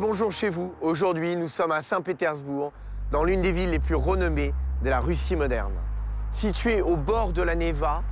Bonjour chez vous. Aujourd'hui, nous sommes à Saint-Pétersbourg, dans l'une des villes les plus renommées de la Russie moderne. Située au bord de la Neva,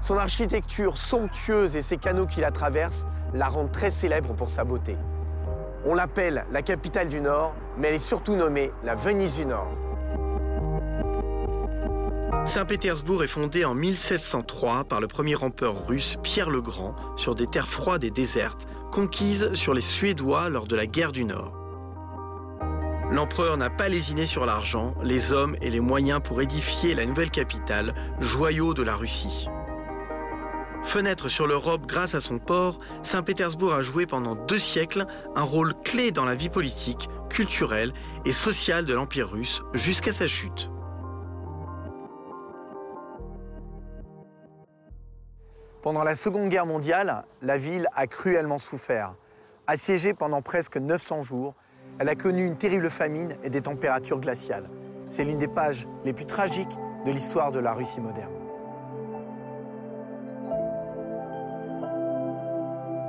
son architecture somptueuse et ses canaux qui la traversent la rendent très célèbre pour sa beauté. On l'appelle la capitale du Nord, mais elle est surtout nommée la Venise du Nord. Saint-Pétersbourg est fondée en 1703 par le premier empereur russe Pierre le Grand sur des terres froides et désertes conquises sur les Suédois lors de la guerre du Nord. L'empereur n'a pas lésiné sur l'argent, les hommes et les moyens pour édifier la nouvelle capitale, joyau de la Russie. Fenêtre sur l'Europe grâce à son port, Saint-Pétersbourg a joué pendant deux siècles un rôle clé dans la vie politique, culturelle et sociale de l'Empire russe jusqu'à sa chute. Pendant la Seconde Guerre mondiale, la ville a cruellement souffert. Assiégée pendant presque 900 jours, elle a connu une terrible famine et des températures glaciales. C'est l'une des pages les plus tragiques de l'histoire de la Russie moderne.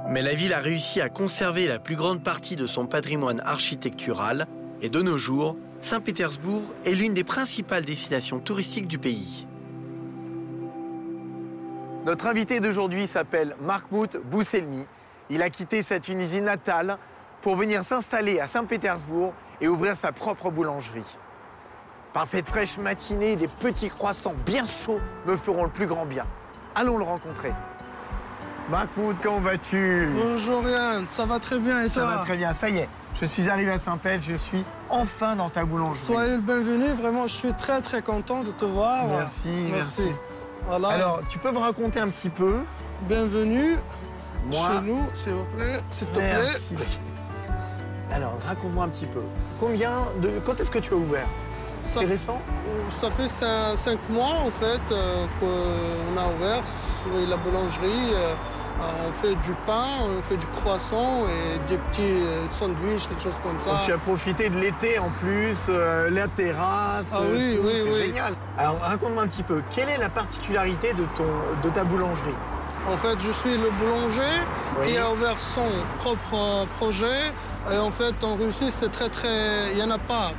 Mais la ville a réussi à conserver la plus grande partie de son patrimoine architectural et de nos jours, Saint-Pétersbourg est l'une des principales destinations touristiques du pays. Notre invité d'aujourd'hui s'appelle Markmout Bousselmi. Il a quitté sa Tunisie natale pour venir s'installer à Saint-Pétersbourg et ouvrir sa propre boulangerie. Par cette fraîche matinée, des petits croissants bien chauds me feront le plus grand bien. Allons le rencontrer. Mahmoud, comment vas-tu? Bonjour Yann, ça va très bien et Ça toi? va très bien, ça y est. Je suis arrivé à Saint-Pé, je suis enfin dans ta boulangerie. Soyez le bienvenu, vraiment je suis très très content de te voir. Merci, merci. Voilà. Alors, tu peux me raconter un petit peu bienvenue Moi- chez nous, s'il vous plaît, s'il te plaît. Merci. Alors, raconte-moi un petit peu. Combien de. Quand est-ce que tu as ouvert? C'est récent? Ça fait cin- cinq mois en fait euh, qu'on a ouvert la boulangerie. euh, on fait du pain, on fait du croissant et des petits euh, sandwichs, quelque chose comme ça. Donc, tu as profité de l'été en plus, euh, la terrasse. Ah euh, oui, tout, oui, c'est oui. génial. Alors, raconte-moi un petit peu. Quelle est la particularité de, ton, de ta boulangerie? En fait, je suis le boulanger Oui. qui a ouvert son propre euh, projet. Et en fait, en Russie, c'est très, très... Il n'y en a pas.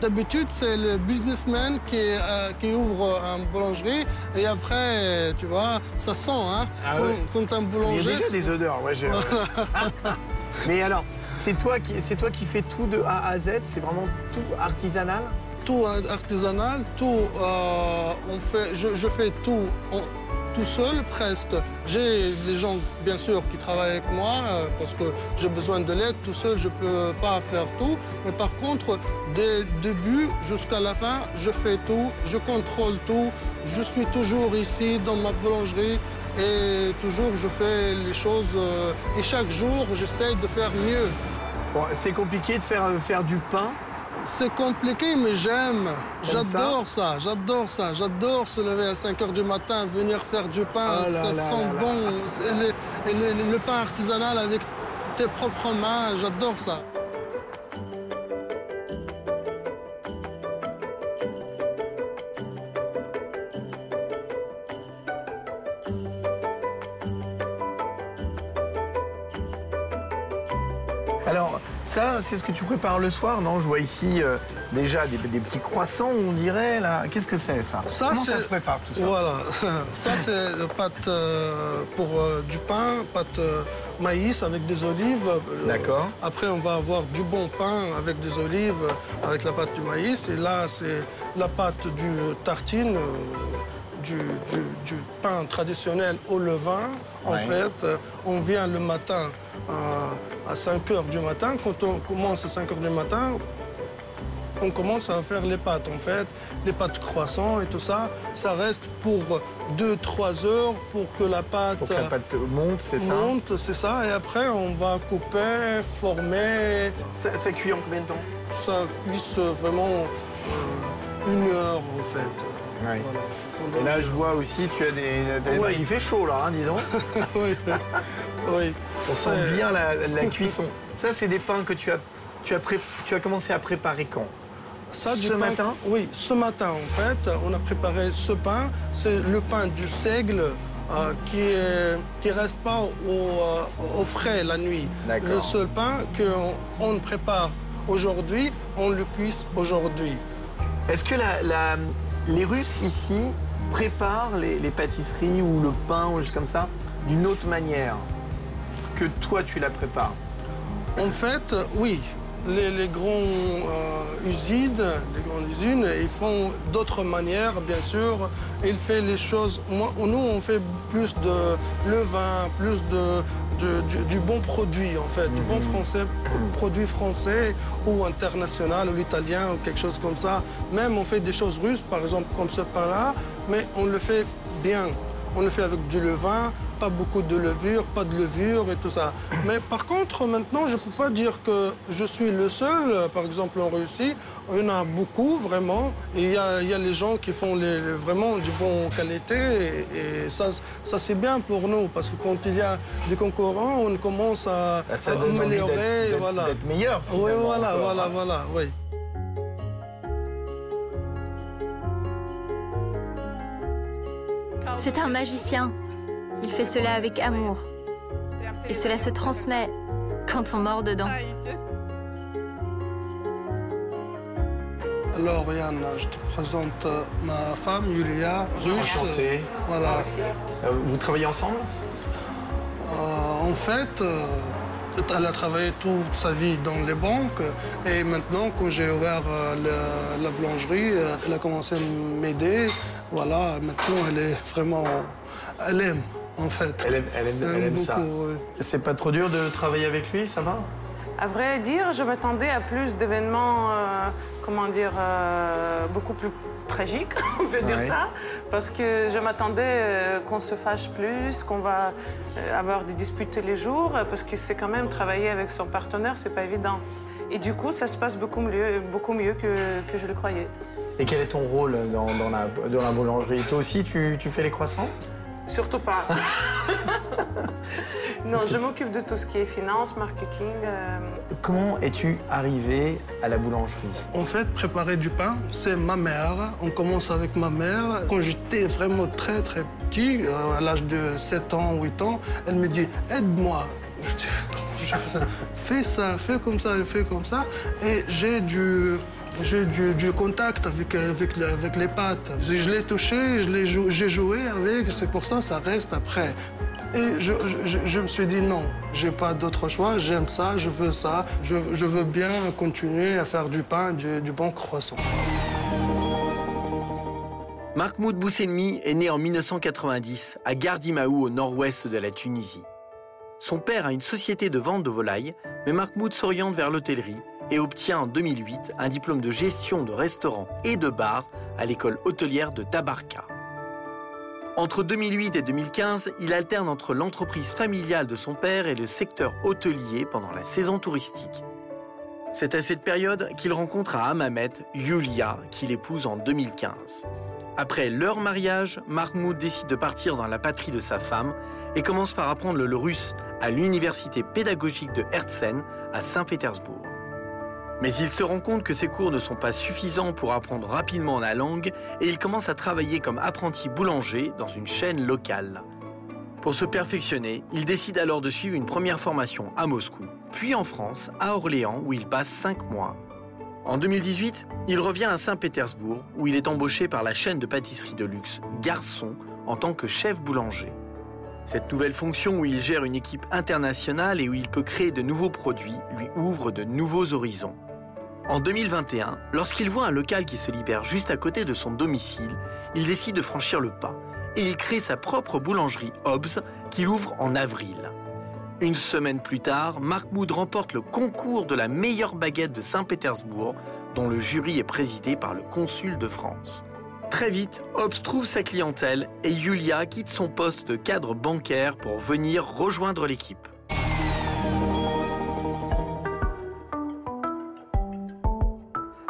D'habitude, c'est le businessman qui, euh, qui ouvre une boulangerie et après, tu vois, ça sent, hein. Ah quand, oui. quand un Il y boulanger... a déjà des odeurs, ouais. j'ai- Mais alors, c'est toi, qui, c'est toi qui fais tout de A à Z C'est vraiment tout artisanal? Tout artisanal, tout, euh, on fait, je, je fais tout en- tout seul presque. J'ai des gens bien sûr qui travaillent avec moi euh, parce que j'ai besoin de l'aide. Tout seul, je peux pas faire tout. Mais par contre, le début jusqu'à la fin, je fais tout, je contrôle tout. Je suis toujours ici dans ma boulangerie et toujours je fais les choses. euh, et chaque jour, j'essaye de faire mieux. C'est compliqué de faire, euh, faire du pain. C'est compliqué, mais j'aime. J'adore ça, j'adore ça. J'adore se lever à 5 h du matin, venir faire du pain. Oh là ça là sent là bon. C'est Le, et le- le pain artisanal avec tes propres mains, j'adore ça. Ça, c'est ce que tu prépares le soir, non? Je vois ici euh, déjà des, des petits croissants, on dirait, là. Qu'est-ce que c'est, ça? Ça, Comment ça se prépare, tout ça? Voilà. Ça, c'est la pâte euh, pour euh, du pain, pâte maïs avec des olives. D'accord. Après, on va avoir du bon pain avec des olives, avec la pâte du maïs. Et là, c'est la pâte du tartine, du, du- du pain traditionnel au levain. En fait, Euh, on vient le matin à, à 5 heures du matin. Quand on commence à 5 heures du matin, on commence à faire les pâtes en fait, les pâtes croissants et tout ça. Ça reste pour 2-3 heures pour que la pâte, Pour que la pâte monte, c'est ça? monte, c'est ça. Et après, on va couper, former. ça Ça cuit en combien de temps? Ça vraiment euh, une heure en fait. Ouais. Voilà. Et là, je vois aussi, tu as des... des- Ouais. Il fait chaud, là, hein, dis donc. oui. oui. On sent bien la, la cuisson. Ça, c'est des pains que tu as, tu, as pré- tu as commencé à préparer quand? Ça, Ce pain- matin? Oui, ce matin en fait, on a préparé ce pain. C'est le pain du seigle euh, qui ne qui reste pas au, au, frais la nuit. Le seul pain qu'on on prépare aujourd'hui, on le cuise aujourd'hui. Est-ce que la, les Russes ici préparent les, pâtisseries ou le pain ou juste comme ça d'une autre manière que toi tu la prépares. En fait, oui les, les grandes euh, usines, les grandes usines, ils font d'autres manières, bien sûr. Ils font les choses. Moi, nous, on fait plus de levain, plus de, du, bon produit, en fait, du bon mhm. français, produit français ou international, ou italien, ou quelque chose comme ça. Même on fait des choses russes, par exemple, comme ce pain-là, mais on le fait bien. On le fait avec du levain, pas beaucoup de levure, pas de levure et tout ça. Mais par contre, maintenant, je ne peux pas dire que je suis le seul. Par exemple, en Russie, il y en a beaucoup, vraiment. Et il y a, les gens qui font les, vraiment du bon qualité. Et, ça, ça c'est bien pour nous, parce que quand il y a des concurrents, on commence à, bah, améliorer. Voilà. meilleur, Oui, voilà, voilà, voilà, oui. C'est un magicien. Il fait cela avec amour. Et cela se transmet quand on mord dedans. Alors Yann, je te présente euh, ma femme Yulia, russe. Voilà. Euh, vous travaillez ensemble? Euh, En fait, elle a travaillé toute sa vie dans les banques et maintenant, quand j'ai ouvert la, boulangerie, elle a commencé à m'aider. Voilà, maintenant elle est vraiment, elle aime en fait. Elle aime, ça. C'est pas trop dur de travailler avec lui, ça va? À vrai dire, je m'attendais à plus d'événements, euh, comment dire, euh, beaucoup plus tragiques, on peut dire ça. Parce que je m'attendais euh, qu'on se fâche plus, qu'on va avoir des disputes tous les jours, parce que c'est quand même travailler avec son partenaire, c'est pas évident. Et du coup, ça se passe beaucoup mieux, beaucoup mieux que, que je le croyais. Et quel est ton rôle dans, la, dans la, boulangerie? Toi aussi, tu, tu fais les croissants? Surtout pas. non, je m'occupe de tout ce qui est finance, marketing. Euh. Comment es-tu arrivé à la boulangerie? En fait, préparer du pain, c'est ma mère. On commence avec ma mère. Quand j'étais vraiment très très petit, euh, à l'âge de 7 ans, 8 ans, elle me dit Aide-moi. Je dis, je fais ça? Fais ça, fais comme ça, fais comme ça. Et j'ai dû j'ai du, contact avec, avec, avec, les pâtes. Je l'ai touché, j'ai joué avec, c'est pour ça que ça reste après. Et je, me suis dit non, j'ai pas d'autre choix, j'aime ça, je veux ça, je, veux bien continuer à faire du pain, du, du bon croissant. Mahmoud Bousselmi est né en 1990 à Gardimaou au nord-ouest de la Tunisie. Son père a une société de vente de volailles, mais Mahmoud s'oriente vers l'hôtellerie et obtient en 2008 un diplôme de gestion de restaurant et de bar à l'école hôtelière de Tabarka. Entre 2008 et 2015, il alterne entre l'entreprise familiale de son père et le secteur hôtelier pendant la saison touristique. C'est à cette période qu'il rencontre à Hammamet Yulia, qu'il épouse en 2015. Après leur mariage, Mahmoud décide de partir dans la patrie de sa femme et commence par apprendre le russe à l'université pédagogique de Herzen à Saint-Pétersbourg. Mais il se rend compte que ces cours ne sont pas suffisants pour apprendre rapidement la langue et il commence à travailler comme apprenti boulanger dans une chaîne locale. Pour se perfectionner, il décide alors de suivre une première formation à Moscou, puis en France, à Orléans, où il passe 5 mois. En 2018, il revient à Saint-Pétersbourg, où il est embauché par la chaîne de pâtisserie de luxe Garçon en tant que chef boulanger. Cette nouvelle fonction où il gère une équipe internationale et où il peut créer de nouveaux produits lui ouvre de nouveaux horizons. En 2021, lorsqu'il voit un local qui se libère juste à côté de son domicile, il décide de franchir le pas et il crée sa propre boulangerie Hobbs qu'il ouvre en avril. Une semaine plus tard, Mark Mood remporte le concours de la meilleure baguette de Saint-Pétersbourg, dont le jury est présidé par le consul de France. Très vite, Hobbs trouve sa clientèle et Yulia quitte son poste de cadre bancaire pour venir rejoindre l'équipe.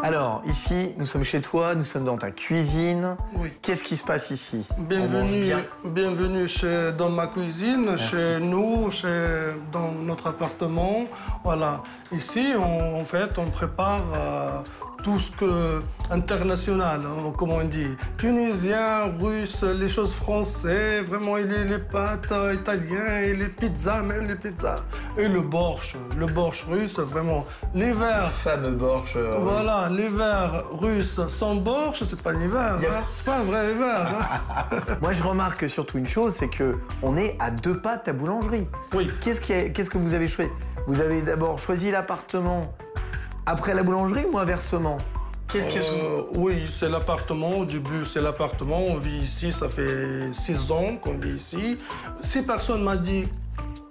Alors, ici, nous sommes chez toi, nous sommes dans ta cuisine. Oui. Qu'est-ce qui se passe ici? Bienvenue, bien bienvenue chez, dans ma cuisine, chez nous, chez, dans notre appartement. Voilà. Ici, on, en fait, on prépare euh, tout ce que international, hein, comme on dit. Tunisien, russe, les choses françaises, vraiment, et les, les pâtes euh, italiennes, et les pizzas, même les pizzas. Et le borsch, le borsch russe, vraiment. Les verres. fameux borsch. euh, Voilà, l'hiver russe sans borsch, c'est pas un hiver, hein. c'est pas un vrai hiver. hein. Moi, je remarque surtout une chose, c'est que on est à deux pas de ta boulangerie. Oui. Qu'est-ce est- qu'est-ce que vous avez choisi? Vous avez d'abord choisi l'appartement après la boulangerie ou inversement? Qu'est-ce que Euh, oui, c'est l'appartement. Au début, c'est l'appartement. On vit ici, ça fait six ans qu'on vit ici. Si personne m'a dit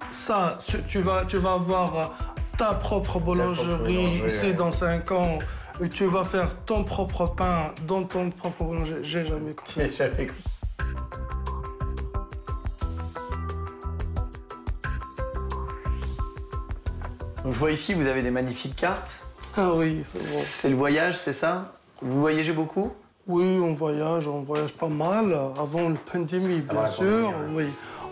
ça, tu- vas, tu vas avoir ta propre boulangerie boulangerie, ici ouais. dans cinq ans, et tu vas faire ton propre pain dans ton propre boulangerie, j'ai jamais cru. J'ai jamais cru. Donc, je vois ici, vous avez des magnifiques cartes. Ah oui, c'est bon. C'est le voyage, c'est ça? Vous voyagez beaucoup? Oui, on voyage, on voyage pas mal. Avant la pandémie, bien sûr. pandémie, Oui,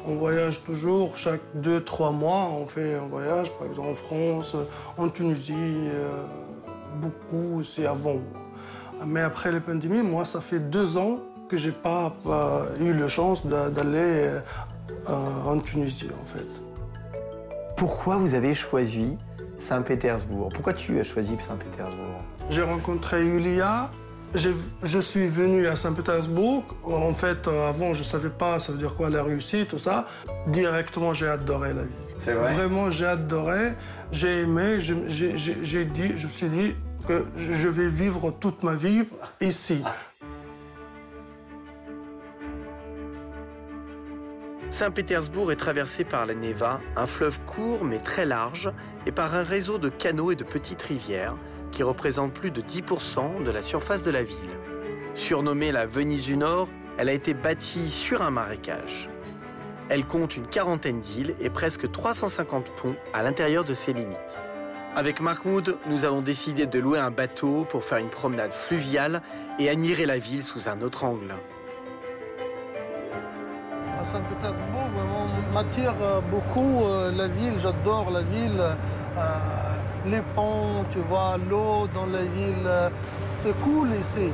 on voyage toujours. Chaque deux, trois mois, on fait un voyage. Par exemple, en France, en Tunisie, euh, beaucoup aussi avant. Mais après la pandémie, moi, ça fait deux ans que j'ai pas euh, eu la chance d'a- d'aller euh, en Tunisie, en fait. Pourquoi vous avez choisi Saint-Pétersbourg? Pourquoi tu as choisi Saint-Pétersbourg? J'ai rencontré Yulia. Je suis venu à Saint-Pétersbourg. En fait, euh, avant, je ne savais pas ça veut dire quoi la Russie, tout ça. Directement, j'ai adoré la ville. C'est vrai Vraiment, j'ai adoré. J'ai aimé. J'ai dit, je me suis dit que je vais vivre toute ma vie ici. Saint-Pétersbourg est traversé par la Neva, un fleuve court mais très large, et par un réseau de canaux et de petites rivières qui représentent plus de 10% de la surface de la ville. Surnommée la Venise du Nord, elle a été bâtie sur un marécage. Elle compte une quarantaine d'îles et presque 350 ponts à l'intérieur de ses limites. Avec Mahmoud, nous avons décidé de louer un bateau pour faire une promenade fluviale et admirer la ville sous un autre angle. À Saint-Pétersbourg, vraiment, m'attire euh, beaucoup euh, la ville. J'adore la ville. Euh, les ponts, tu vois, l'eau dans la ville. c'est cool ici.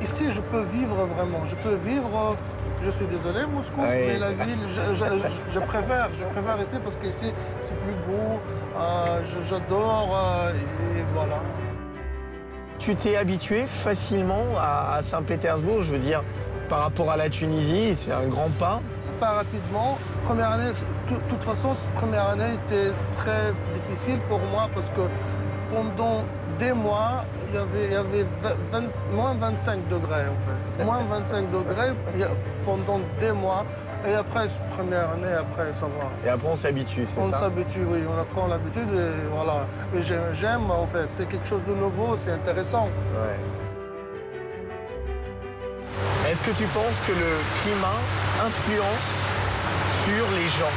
Ici, je peux vivre vraiment. Je peux vivre. je suis désolé, Moscou, mais la ville, je, je- je- je préfère. Je préfère ici parce qu'ici, c'est plus beau. euh, J'adore. euh, et voilà. Tu t'es habitué facilement à, à Saint-Pétersbourg, je veux dire, par rapport à la Tunisie, c'est un grand pas? pas rapidement. Première année, de toute façon, première année était très difficile pour moi parce que pendant des mois, il y avait, il y avait 20 moins 25 degrés en fait. Moins 25 degrés pendant des mois. Et après, première année, après, ça va. Et après, on s'habitue, c'est On ça s'habitue, oui, on apprend l'habitude et voilà. J'aime, en fait, c'est quelque chose de nouveau, c'est intéressant. Ouais. Est-ce que tu penses que le climat influence sur les gens?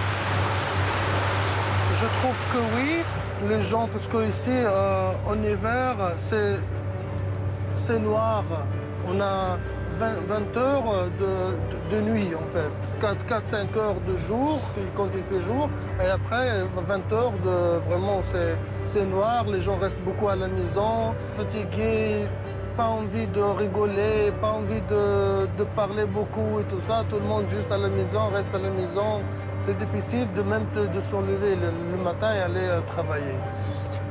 Je trouve que oui, les gens, parce que ici, euh, en hiver, c'est, noir. On a 20, 20 heures de, de- de nuit, en fait. 4-5 heures de jour, quand il fait jour. Et après, 20 heures de... Vraiment, c'est noir. Les gens restent beaucoup à la maison, fatigués, pas envie de rigoler, pas envie de, de parler beaucoup et tout ça. Tout le monde juste à la maison, reste à la maison. C'est difficile de même de, de s'enlever le, le matin et aller euh, travailler.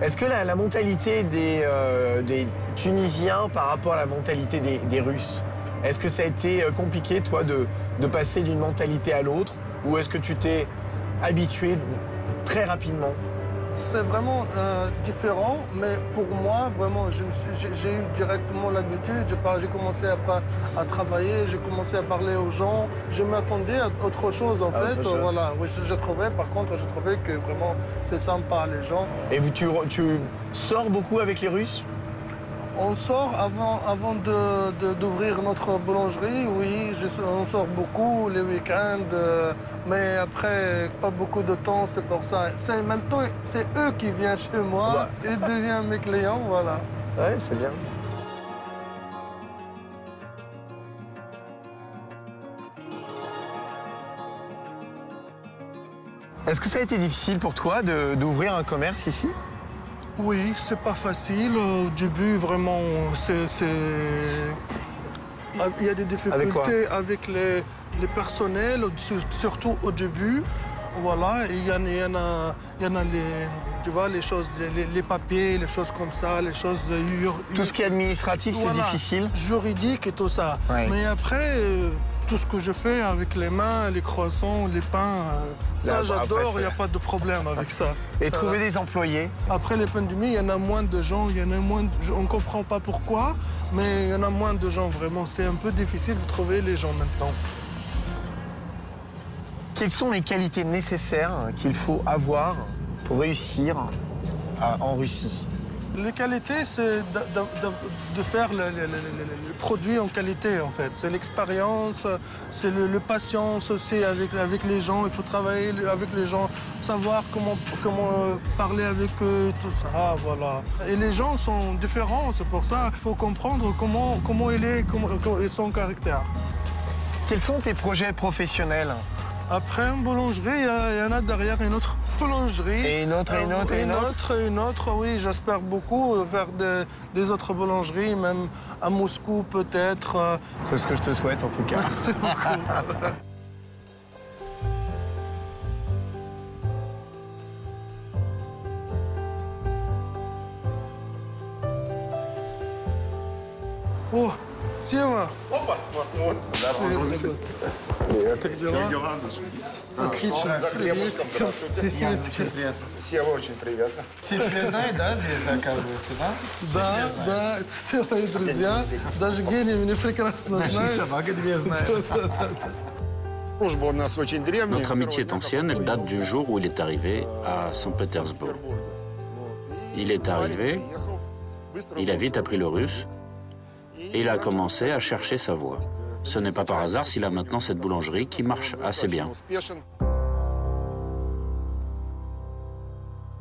Est-ce que la, la mentalité des, euh, des Tunisiens par rapport à la mentalité des, des Russes, est-ce que ça a été euh, compliqué, toi, de, de passer d'une mentalité à l'autre? Ou est-ce que tu t'es habitué très rapidement C'est vraiment euh, différent, mais pour moi, vraiment, j'ai eu directement l'habitude. J'ai commencé à, travailler, j'ai commencé à parler aux gens. Je m'attendais à autre chose, en À fait. Voilà. Oui, je, je trouvais, par contre, je trouvais que vraiment, c'est sympa, les gens. Et tu sors beaucoup avec les Russes? On sort avant, avant de- de- d'ouvrir notre boulangerie, oui, je- on sort beaucoup les week-ends, euh, mais après, pas beaucoup de temps, c'est pour ça. C'est en même temps, c'est eux qui viennent chez moi, Ouais. ils deviennent mes clients, voilà. Ouais, c'est bien. Est-ce que ça a été difficile pour toi de- d'ouvrir un commerce ici? Oui, c'est pas facile. Au début, vraiment, c'est. Ah, Il y a des difficultés avec, les, les personnels, sur- surtout au début. Voilà, il y en, il y en a, y en a les, tu vois, les choses, les, les papiers, les choses comme ça, les choses ur- Tout ce qui est administratif, c'est difficile. Juridique et tout ça. Ouais. Mais après, euh, tout ce que je fais avec les mains, les croissants, les pains, euh, ça j'adore, il n'y a pas de problème avec ça. Et trouver des employés. Après les pandémies, il y en a moins de gens, il y en a moins de- on ne comprend pas pourquoi, mais il y en a moins de gens vraiment. C'est un peu difficile de trouver les gens maintenant. Quelles sont les qualités nécessaires qu'il faut avoir pour réussir à- en Russie? Les qualités, c'est de, faire le, produit en qualité, en fait. C'est l'expérience, c'est le, patience aussi avec, avec les gens. Il faut travailler avec les gens, savoir comment, comment parler avec eux, tout ça, voilà. Et les gens sont différents, c'est pour ça qu'il faut comprendre comment, comment il est et son caractère. Quels sont tes projets professionnels? Après une boulangerie, il y en a derrière une autre boulangerie. Et une autre, et une Euh, autre, et une autre une autre, oui, j'espère beaucoup euh, faire des, des autres boulangeries, même à Moscou peut-être. euh. C'est ce que je te souhaite en tout cas. Merci beaucoup. О, Сева! Опа, вот, вот. Привет. Как дела? Как дела? Зашибись. Отлично. За хлебушком, Приветики. здравствуйте. Сева, очень приятно. Все тебя знают, да, здесь, оказывается, да? Да, да, это все мои друзья. Даже гений меня прекрасно знает. собака тебя знает. Служба у нас очень древняя. Notre amitié est ancienne, elle date du jour où il est arrivé à Saint-Pétersbourg. Il est arrivé, il a vite appris le russe et il a commencé à chercher sa voie. Ce n'est pas par hasard s'il a maintenant cette boulangerie qui marche assez bien.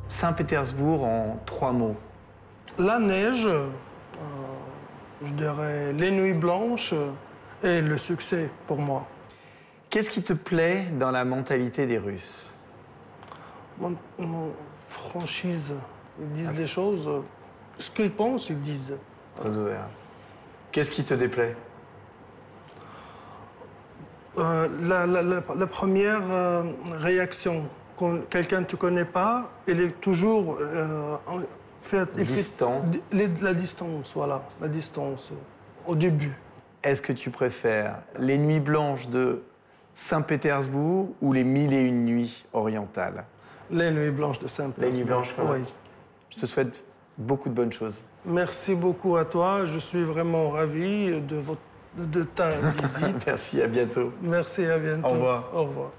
Saint-Pétersbourg en trois mots. La neige, euh, je dirais les nuits blanches et le succès pour moi. Qu'est-ce qui te plaît dans la mentalité des Russes? Mon, mon franchise, ils disent les choses, euh, ce qu'ils pensent, ils disent. Très ouvert. Qu'est-ce qui te déplaît? Euh, la, la- la- la première euh, réaction, quand quelqu'un ne te connaît pas, il est toujours euh, fait, la distance, voilà, la distance au début. Est-ce que tu préfères les nuits blanches de Saint-Pétersbourg ou les mille et une nuits orientales? Les nuits blanches de Saint-Pétersbourg. Les nuits blanches. Oui. Je te souhaite beaucoup de bonnes choses. Merci beaucoup à toi. Je suis vraiment ravi de, votre, de ta visite. Merci, à bientôt. Merci, à bientôt. Au revoir. Au revoir.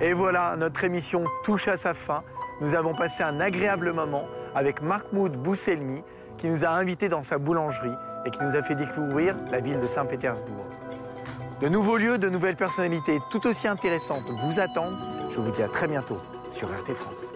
Et voilà, notre émission touche à sa fin. Nous avons passé un agréable moment avec Mahmoud Bousselmi qui nous a invités dans sa boulangerie et qui nous a fait découvrir la ville de Saint-Pétersbourg. De nouveaux lieux, de nouvelles personnalités tout aussi intéressantes vous attendent. Je vous dis à très bientôt sur RT France.